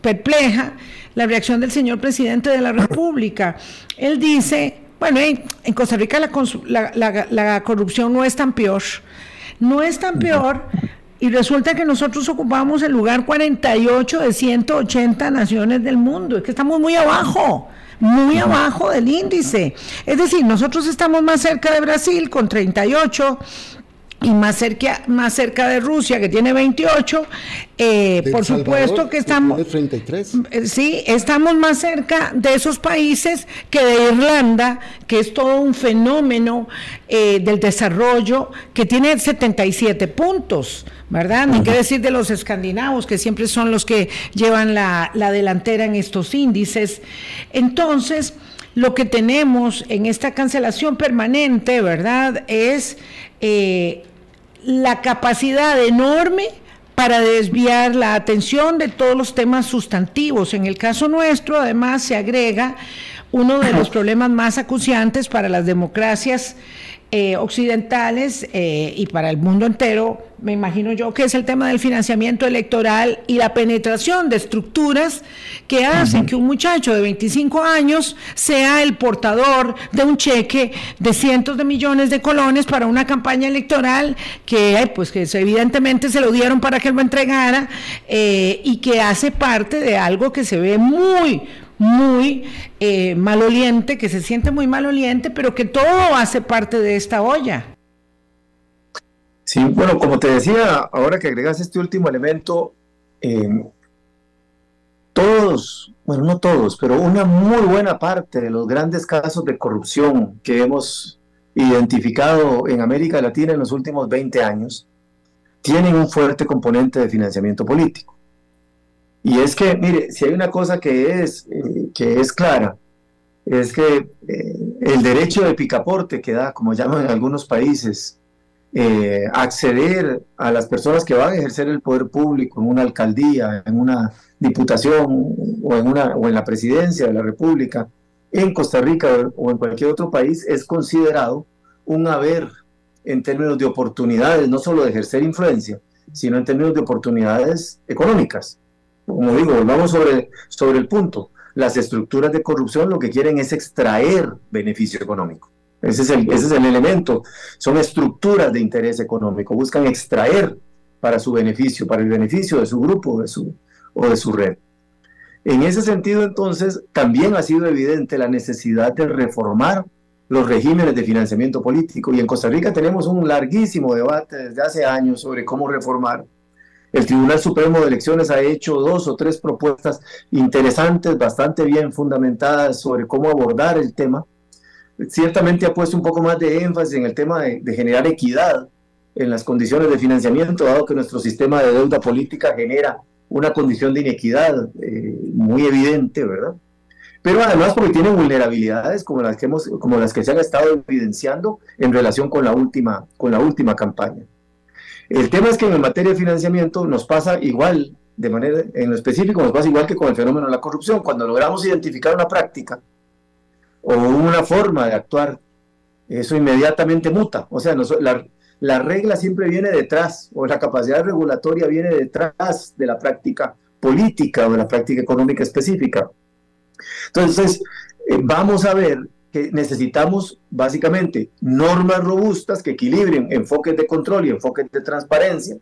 perpleja la reacción del señor presidente de la República. Él dice bueno, en Costa Rica la, corrupción no es tan peor, no es tan peor y resulta que nosotros ocupamos el lugar 48 de 180 naciones del mundo, es que estamos muy abajo muy abajo del índice. Es decir, nosotros estamos más cerca de Brasil con 38, y más cerca, más cerca de Rusia, que tiene 28, eh, por supuesto que estamos... 33. Eh, sí, estamos más cerca de esos países que de Irlanda, que es todo un fenómeno eh, del desarrollo, que tiene 77 puntos, ¿verdad? Ni qué decir de los escandinavos, que siempre son los que llevan la, la delantera en estos índices. Entonces, lo que tenemos en esta cancelación permanente, ¿verdad? Es la capacidad enorme para desviar la atención de todos los temas sustantivos. En el caso nuestro, además, se agrega uno de los problemas más acuciantes para las democracias eh, occidentales eh, y para el mundo entero, me imagino yo, que es el tema del financiamiento electoral y la penetración de estructuras que hacen que un muchacho de 25 años sea el portador de un cheque de cientos de millones de colones para una campaña electoral que, pues, que evidentemente se lo dieron para que lo entregara eh, y que hace parte de algo que se ve muy, muy eh, maloliente, que se siente muy maloliente, pero que todo hace parte de esta olla. Sí, bueno, como te decía, ahora que agregas este último elemento, eh, todos, bueno, no todos, pero una muy buena parte de los grandes casos de corrupción que hemos identificado en América Latina en los últimos 20 años, tienen un fuerte componente de financiamiento político. Y es que, mire, si hay una cosa que es, eh, que es clara, es que eh, el derecho de picaporte que da, como llaman en algunos países, eh, acceder a las personas que van a ejercer el poder público en una alcaldía, en una diputación o en, una, o en la presidencia de la República, en Costa Rica o en cualquier otro país, es considerado un haber en términos de oportunidades, no solo de ejercer influencia, sino en términos de oportunidades económicas. Como digo, volvamos sobre, sobre el punto. Las estructuras de corrupción lo que quieren es extraer beneficio económico. Ese es, el, ese es el elemento. Son estructuras de interés económico. Buscan extraer para su beneficio, para el beneficio de su grupo de su, o de su red. En ese sentido, entonces, también ha sido evidente la necesidad de reformar los regímenes de financiamiento político. Y en Costa Rica tenemos un larguísimo debate desde hace años sobre cómo reformar. El Tribunal Supremo de Elecciones ha hecho dos o tres propuestas interesantes, bastante bien fundamentadas sobre cómo abordar el tema. Ciertamente ha puesto un poco más de énfasis en el tema de, generar equidad en las condiciones de financiamiento, dado que nuestro sistema de deuda política genera una condición de inequidad eh, muy evidente, ¿verdad? pero además porque tiene vulnerabilidades como las que hemos, como las que se han estado evidenciando en relación con la última, con la última campaña. El tema es que en materia de financiamiento nos pasa igual, de manera, en lo específico nos pasa igual que con el fenómeno de la corrupción. Cuando logramos identificar una práctica o una forma de actuar, eso inmediatamente muta. O sea, la, la regla siempre viene detrás, o la capacidad regulatoria viene detrás de la práctica política o de la práctica económica específica. Entonces, eh, vamos a ver que necesitamos básicamente normas robustas que equilibren enfoques de control y enfoques de transparencia.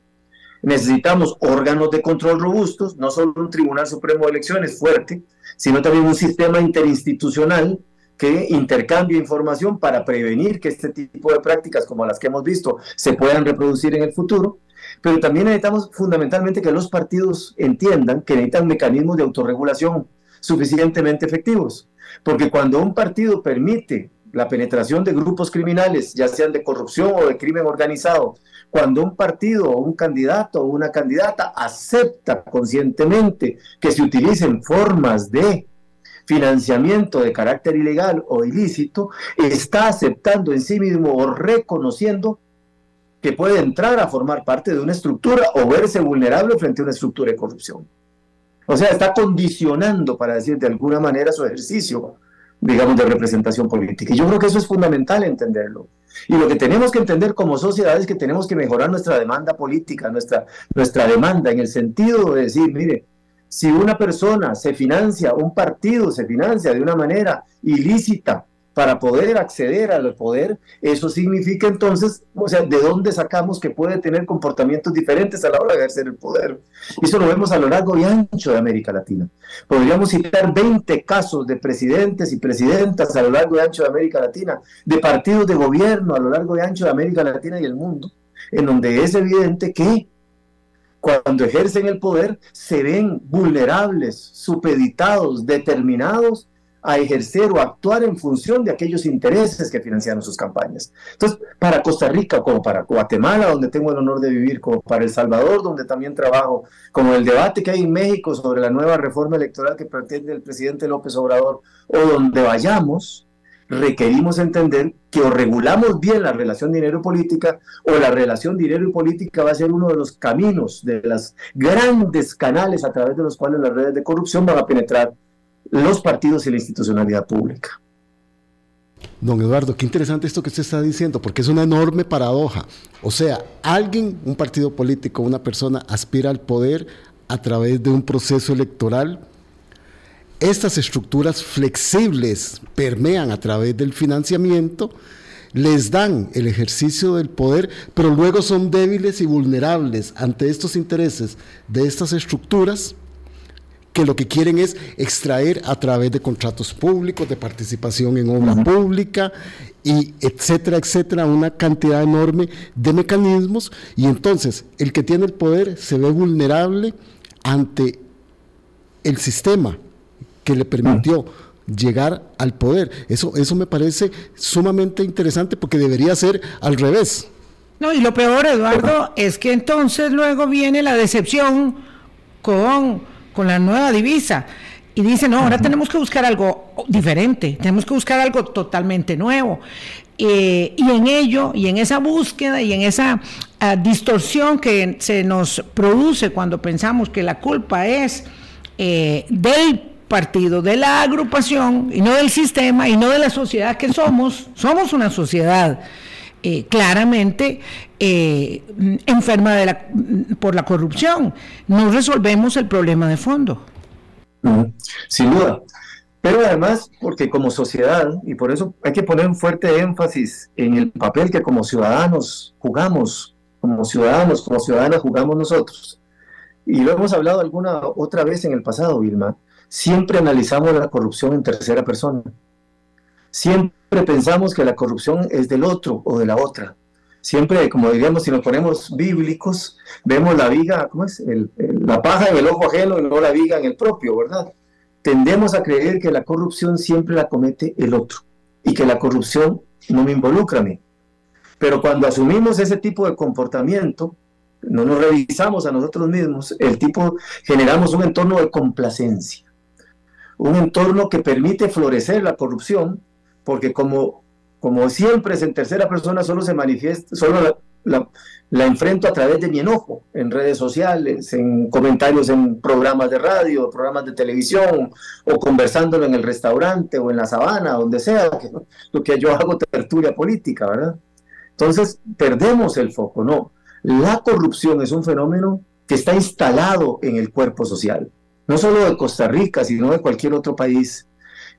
Necesitamos órganos de control robustos, no solo un Tribunal Supremo de Elecciones fuerte, sino también un sistema interinstitucional que intercambie información para prevenir que este tipo de prácticas como las que hemos visto se puedan reproducir en el futuro. Pero también necesitamos fundamentalmente que los partidos entiendan que necesitan mecanismos de autorregulación suficientemente efectivos. Porque cuando un partido permite la penetración de grupos criminales, ya sean de corrupción o de crimen organizado, cuando un partido o un candidato o una candidata acepta conscientemente que se utilicen formas de financiamiento de carácter ilegal o ilícito, está aceptando en sí mismo o reconociendo que puede entrar a formar parte de una estructura o verse vulnerable frente a una estructura de corrupción. O sea, está condicionando, para decir de alguna manera, su ejercicio, digamos, de representación política. Y yo creo que eso es fundamental entenderlo. Y lo que tenemos que entender como sociedad es que tenemos que mejorar nuestra demanda política, nuestra, nuestra demanda, en el sentido de decir, mire, si una persona se financia, un partido se financia de una manera ilícita, para poder acceder al poder, eso significa entonces, o sea, ¿de dónde sacamos que puede tener comportamientos diferentes a la hora de ejercer el poder? Eso lo vemos a lo largo y ancho de América Latina. Podríamos citar 20 casos de presidentes y presidentas a lo largo y ancho de América Latina, de partidos de gobierno a lo largo y ancho de América Latina y el mundo, en donde es evidente que cuando ejercen el poder se ven vulnerables, supeditados, determinados a ejercer o actuar en función de aquellos intereses que financiaron sus campañas. Entonces, para Costa Rica, como para Guatemala, donde tengo el honor de vivir, como para El Salvador, donde también trabajo, como el debate que hay en México sobre la nueva reforma electoral que pretende el presidente López Obrador, o donde vayamos, requerimos entender que o regulamos bien la relación dinero-política o la relación dinero y política va a ser uno de los caminos, de los grandes canales a través de los cuales las redes de corrupción van a penetrar los partidos y la institucionalidad pública. Don Eduardo, qué interesante esto que usted está diciendo, porque es una enorme paradoja. O sea, alguien, un partido político, una persona aspira al poder a través de un proceso electoral. Estas estructuras flexibles permean a través del financiamiento, les dan el ejercicio del poder, pero luego son débiles y vulnerables ante estos intereses de estas estructuras que lo que quieren es extraer a través de contratos públicos, de participación en obra pública, y etcétera, etcétera, una cantidad enorme de mecanismos, y entonces el que tiene el poder se ve vulnerable ante el sistema que le permitió llegar al poder. Eso, eso me parece sumamente interesante porque debería ser al revés. No, y lo peor, Eduardo, es que entonces luego viene la decepción con con la nueva divisa. Y dice, no, ahora tenemos que buscar algo diferente, tenemos que buscar algo totalmente nuevo. eh, y en ello, y en esa búsqueda y en esa ah, distorsión que se nos produce cuando pensamos que la culpa es eh, del partido, de la agrupación, y no del sistema, y no de la sociedad que somos, somos una sociedad eh, claramente enferma de la, por la corrupción. No resolvemos el problema de fondo. Sin duda. Pero además, porque como sociedad, y por eso hay que poner un fuerte énfasis en el papel que como ciudadanos jugamos, como ciudadanos, como ciudadanas jugamos nosotros. Y lo hemos hablado alguna otra vez en el pasado, Vilma. Siempre analizamos la corrupción en tercera persona. Siempre pensamos que la corrupción es del otro o de la otra. Siempre, como diríamos, si nos ponemos bíblicos, vemos la viga, ¿cómo es? la paja en el ojo ajeno y no la viga en el propio, ¿verdad? tendemos a creer que la corrupción siempre la comete el otro y que la corrupción no me involucra a mí. Pero cuando asumimos ese tipo de comportamiento, no nos revisamos a nosotros mismos, el tipo generamos un entorno de complacencia, un entorno que permite florecer la corrupción, porque como, como siempre es en tercera persona, solo se manifiesta, solo la, enfrento a través de mi enojo en redes sociales, en comentarios en programas de radio, programas de televisión, o conversándolo en el restaurante o en la sabana, donde sea, lo que yo hago tertulia política, ¿verdad? Entonces, perdemos el foco, ¿no? La corrupción es un fenómeno que está instalado en el cuerpo social, no solo de Costa Rica, sino de cualquier otro país.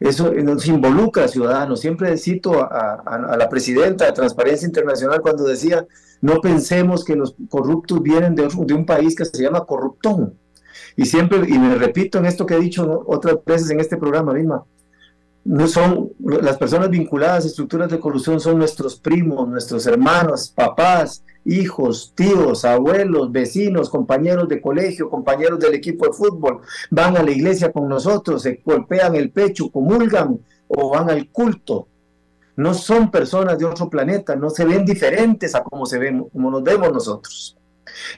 Eso nos involucra a ciudadanos. Siempre cito a, a la presidenta de Transparencia Internacional cuando decía, no pensemos que los corruptos vienen de, un país que se llama corruptón. Y siempre, y me repito en esto que he dicho otras veces en este programa, misma, no son las personas vinculadas a estructuras de corrupción son nuestros primos, nuestros hermanos, papás, hijos, tíos, abuelos, vecinos, compañeros de colegio, compañeros del equipo de fútbol, van a la iglesia con nosotros, se golpean el pecho, comulgan o van al culto no son personas de otro planeta, no se ven diferentes a como, se ven, como nos vemos nosotros.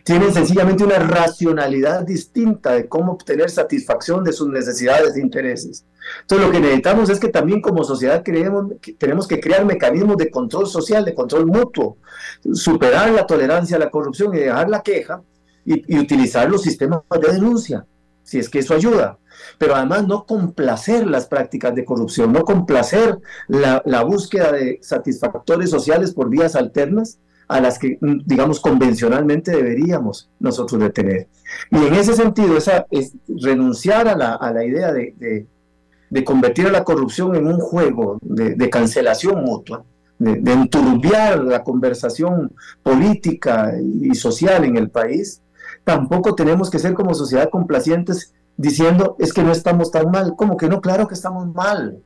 Tienen sencillamente una racionalidad distinta de cómo obtener satisfacción de sus necesidades e intereses. Entonces lo que necesitamos es que también como sociedad creemos, que tenemos que crear mecanismos de control social, de control mutuo, superar la tolerancia a la corrupción y dejar la queja y utilizar los sistemas de denuncia, si es que eso ayuda pero además no complacer las prácticas de corrupción, no complacer la, búsqueda de satisfactores sociales por vías alternas a las que, mm, digamos, convencionalmente deberíamos nosotros de tener. Y en ese sentido, esa, es renunciar a la, idea de, convertir a la corrupción en un juego de, cancelación mutua, de, de, enturbiar la conversación política y social en el país, tampoco tenemos que ser como sociedad complacientes diciendo es que no estamos tan mal. ¿Cómo que no? Claro que estamos mal.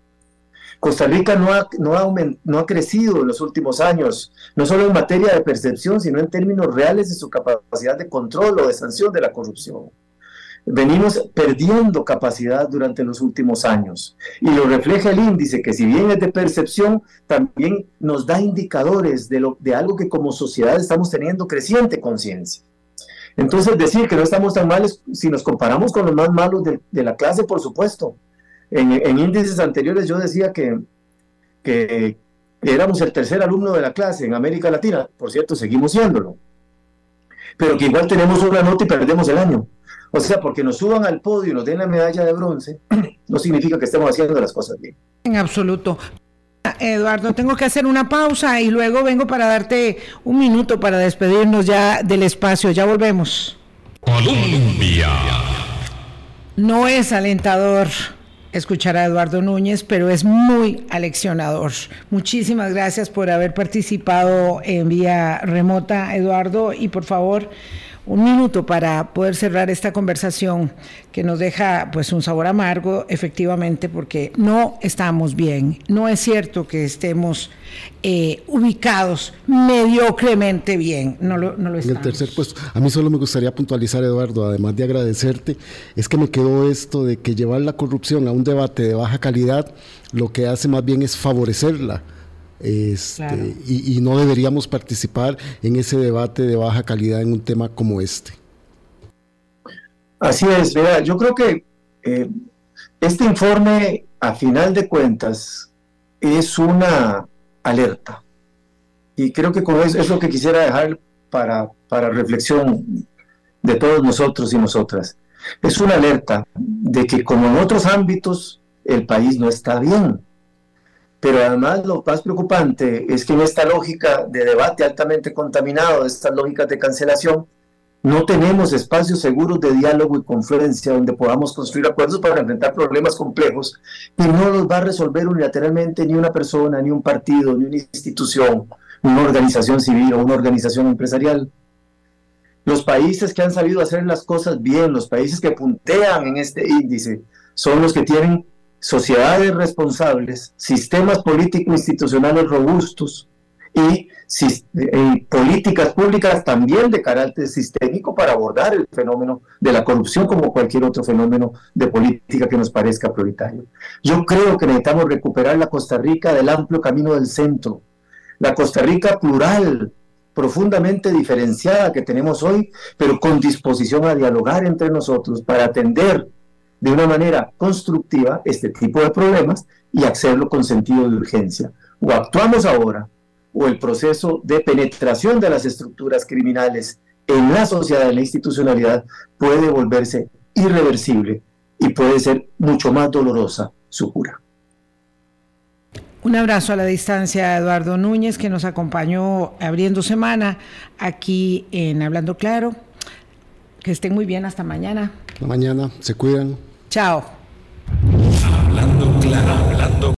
Costa Rica no ha, no, ha no ha crecido en los últimos años, no solo en materia de percepción, sino en términos reales de su capacidad de control o de sanción de la corrupción. Venimos perdiendo capacidad durante los últimos años y lo refleja el índice que si bien es de percepción, también nos da indicadores de, lo, de algo que como sociedad estamos teniendo creciente conciencia. Entonces, decir que no estamos tan males, si nos comparamos con los más malos de, la clase, por supuesto. En, índices anteriores yo decía que, que éramos el tercer alumno de la clase en América Latina, por cierto, seguimos siéndolo, pero que igual tenemos una nota y perdemos el año. O sea, porque nos suban al podio y nos den la medalla de bronce, no significa que estemos haciendo las cosas bien. En absoluto. Eduardo, tengo que hacer una pausa y luego vengo para darte un minuto para despedirnos ya del espacio. Ya volvemos. Colombia. No es alentador escuchar a Eduardo Núñez, pero es muy aleccionador. Muchísimas gracias por haber participado en vía remota, Eduardo, y por favor un minuto para poder cerrar esta conversación que nos deja pues un sabor amargo efectivamente porque no estamos bien. No es cierto que estemos eh, ubicados mediocremente bien, no lo, no lo estamos. En el tercer puesto, a mí solo me gustaría puntualizar Eduardo, además de agradecerte, es que me quedó esto de que llevar la corrupción a un debate de baja calidad lo que hace más bien es favorecerla este, y, no deberíamos participar en ese debate de baja calidad en un tema como este. Así es, vea, yo creo que eh, este informe, a final de cuentas, es una alerta. y creo que con eso es lo que quisiera dejar para, para reflexión de todos nosotros y nosotras. Es una alerta de que como en otros ámbitos el país no está bien. Pero además lo más preocupante es que en esta lógica de debate altamente contaminado, estas lógicas de cancelación, no tenemos espacios seguros de diálogo y confluencia donde podamos construir acuerdos para enfrentar problemas complejos y no los va a resolver unilateralmente ni una persona, ni un partido, ni una institución, una organización civil o una organización empresarial. Los países que han sabido hacer las cosas bien, los países que puntean en este índice, son los que tienen sociedades responsables, sistemas político-institucionales robustos y, políticas públicas también de carácter sistémico para abordar el fenómeno de la corrupción como cualquier otro fenómeno de política que nos parezca prioritario. Yo creo que necesitamos recuperar la Costa Rica del amplio camino del centro, la Costa Rica plural, profundamente diferenciada que tenemos hoy, pero con disposición a dialogar entre nosotros para atender de una manera constructiva este tipo de problemas y hacerlo con sentido de urgencia. O actuamos ahora, o el proceso de penetración de las estructuras criminales en la sociedad, en la institucionalidad, puede volverse irreversible y puede ser mucho más dolorosa su cura. Un abrazo a la distancia a Eduardo Núñez, que nos acompañó abriendo semana aquí en Hablando Claro. Que estén muy bien, hasta mañana. Hasta mañana, se cuidan. Chao. Hablando Claro, hablando